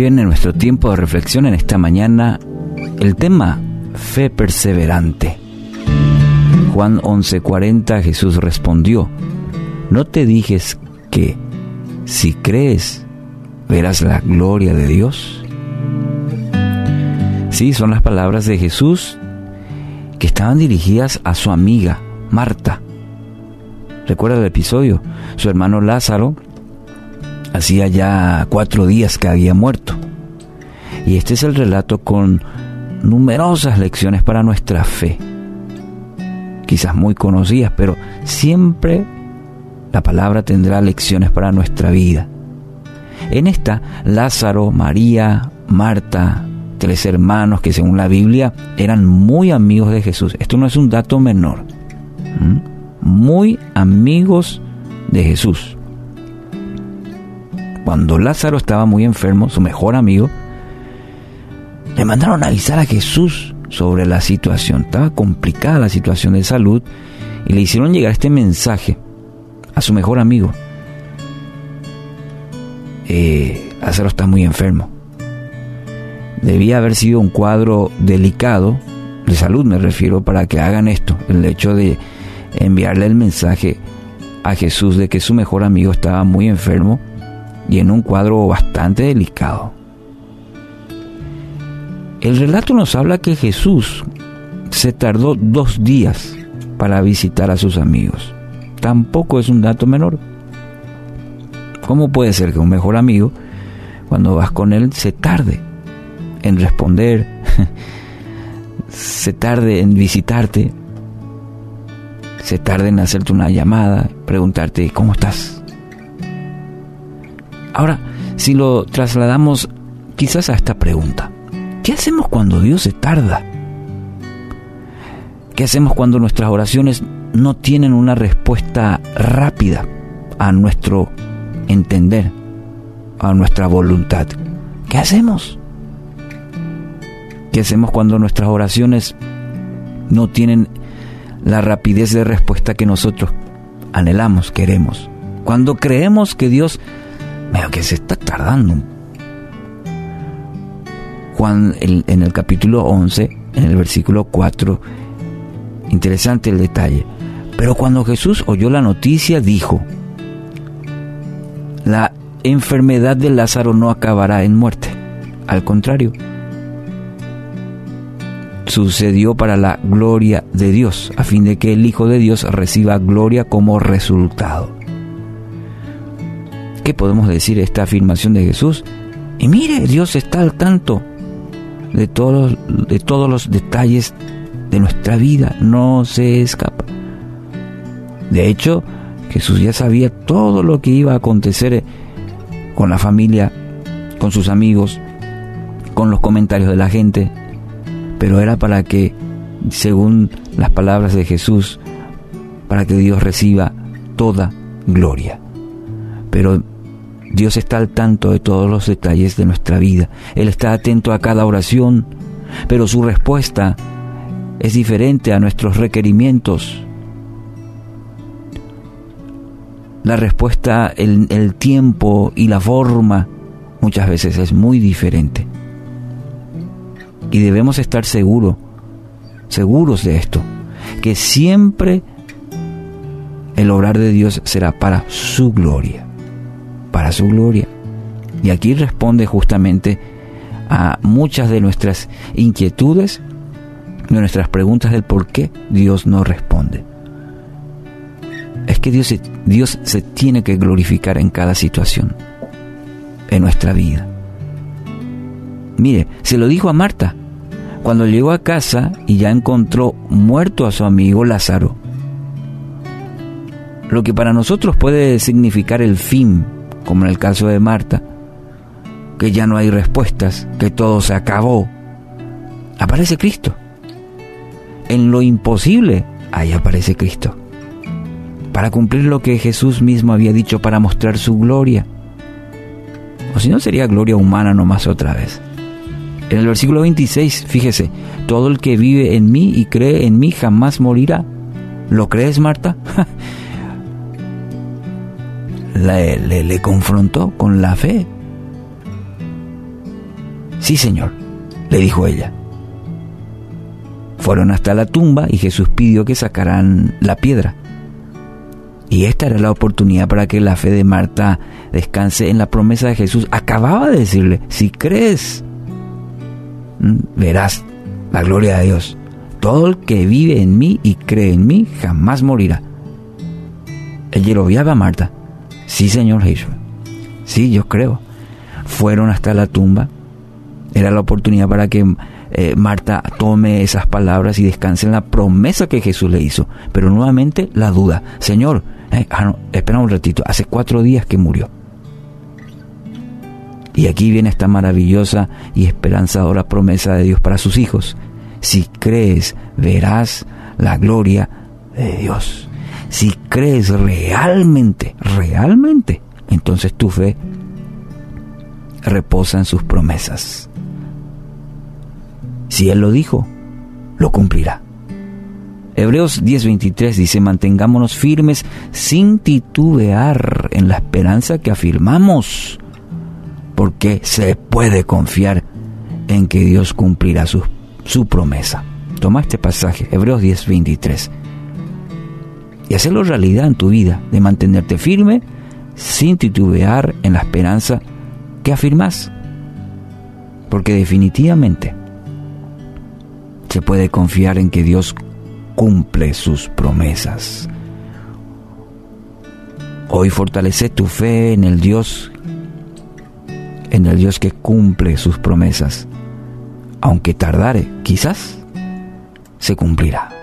Bien, en nuestro tiempo de reflexión en esta mañana, el tema fe perseverante. Juan 11:40 Jesús respondió, ¿no te dijes que si crees verás la gloria de Dios? Sí, son las palabras de Jesús que estaban dirigidas a su amiga, Marta. ¿Recuerda el episodio? Su hermano Lázaro hacía ya cuatro días que había muerto. Y este es el relato con numerosas lecciones para nuestra fe. Quizás muy conocidas, pero siempre la palabra tendrá lecciones para nuestra vida. En esta, Lázaro, María, Marta, tres hermanos que según la Biblia eran muy amigos de Jesús. Esto no es un dato menor. Muy amigos de Jesús. Cuando Lázaro estaba muy enfermo, su mejor amigo, le mandaron a avisar a Jesús sobre la situación. Estaba complicada la situación de salud y le hicieron llegar este mensaje a su mejor amigo. Eh, está muy enfermo. Debía haber sido un cuadro delicado, de salud me refiero, para que hagan esto, el hecho de enviarle el mensaje a Jesús de que su mejor amigo estaba muy enfermo y en un cuadro bastante delicado. El relato nos habla que Jesús se tardó dos días para visitar a sus amigos. Tampoco es un dato menor. ¿Cómo puede ser que un mejor amigo, cuando vas con él, se tarde en responder, se tarde en visitarte, se tarde en hacerte una llamada, preguntarte cómo estás? Ahora, si lo trasladamos quizás a esta pregunta, ¿Qué hacemos cuando Dios se tarda? ¿Qué hacemos cuando nuestras oraciones no tienen una respuesta rápida a nuestro entender, a nuestra voluntad? ¿Qué hacemos? ¿Qué hacemos cuando nuestras oraciones no tienen la rapidez de respuesta que nosotros anhelamos, queremos? Cuando creemos que Dios, veo que se está tardando un Juan en el capítulo 11, en el versículo 4, interesante el detalle. Pero cuando Jesús oyó la noticia, dijo, la enfermedad de Lázaro no acabará en muerte. Al contrario, sucedió para la gloria de Dios, a fin de que el Hijo de Dios reciba gloria como resultado. ¿Qué podemos decir de esta afirmación de Jesús? Y mire, Dios está al tanto de todos, de todos los detalles de nuestra vida, no se escapa. De hecho, Jesús ya sabía todo lo que iba a acontecer con la familia, con sus amigos, con los comentarios de la gente, pero era para que, según las palabras de Jesús, para que Dios reciba toda gloria. Pero Dios está al tanto de todos los detalles de nuestra vida. Él está atento a cada oración, pero su respuesta es diferente a nuestros requerimientos. La respuesta, el, el tiempo y la forma muchas veces es muy diferente. Y debemos estar seguros, seguros de esto, que siempre el obrar de Dios será para su gloria para su gloria. Y aquí responde justamente a muchas de nuestras inquietudes, de nuestras preguntas del por qué Dios no responde. Es que Dios, Dios se tiene que glorificar en cada situación, en nuestra vida. Mire, se lo dijo a Marta, cuando llegó a casa y ya encontró muerto a su amigo Lázaro. Lo que para nosotros puede significar el fin como en el caso de Marta, que ya no hay respuestas, que todo se acabó, aparece Cristo. En lo imposible, ahí aparece Cristo. Para cumplir lo que Jesús mismo había dicho para mostrar su gloria. O si no, sería gloria humana nomás otra vez. En el versículo 26, fíjese, todo el que vive en mí y cree en mí jamás morirá. ¿Lo crees, Marta? le, confrontó con la fe. Sí, Señor, le dijo ella. Fueron hasta la tumba y Jesús pidió que sacaran la piedra. Y esta era la oportunidad para que la fe de Marta descanse en la promesa de Jesús. Acababa de decirle, si crees, mm, verás la gloria de Dios. Todo el que vive en mí y cree en mí jamás morirá. Ella lo a Marta. Sí, Señor Jesús. Sí, yo creo. Fueron hasta la tumba. Era la oportunidad para que eh, Marta tome esas palabras y descanse en la promesa que Jesús le hizo. Pero nuevamente la duda. Señor, eh, ah, espera un ratito. Hace cuatro días que murió. Y aquí viene esta maravillosa y esperanzadora promesa de Dios para sus hijos. Si crees, verás la gloria de Dios. Si crees realmente, realmente, entonces tu fe reposa en sus promesas. Si Él lo dijo, lo cumplirá. Hebreos 10:23 dice, mantengámonos firmes sin titubear en la esperanza que afirmamos, porque se puede confiar en que Dios cumplirá sus su promesa. Toma este pasaje, Hebreos 10:23, y hacerlo realidad en tu vida, de mantenerte firme sin titubear en la esperanza que afirmas. Porque definitivamente se puede confiar en que Dios cumple sus promesas. Hoy fortalece tu fe en el Dios, en el Dios que cumple sus promesas aunque tardare, quizás se cumplirá.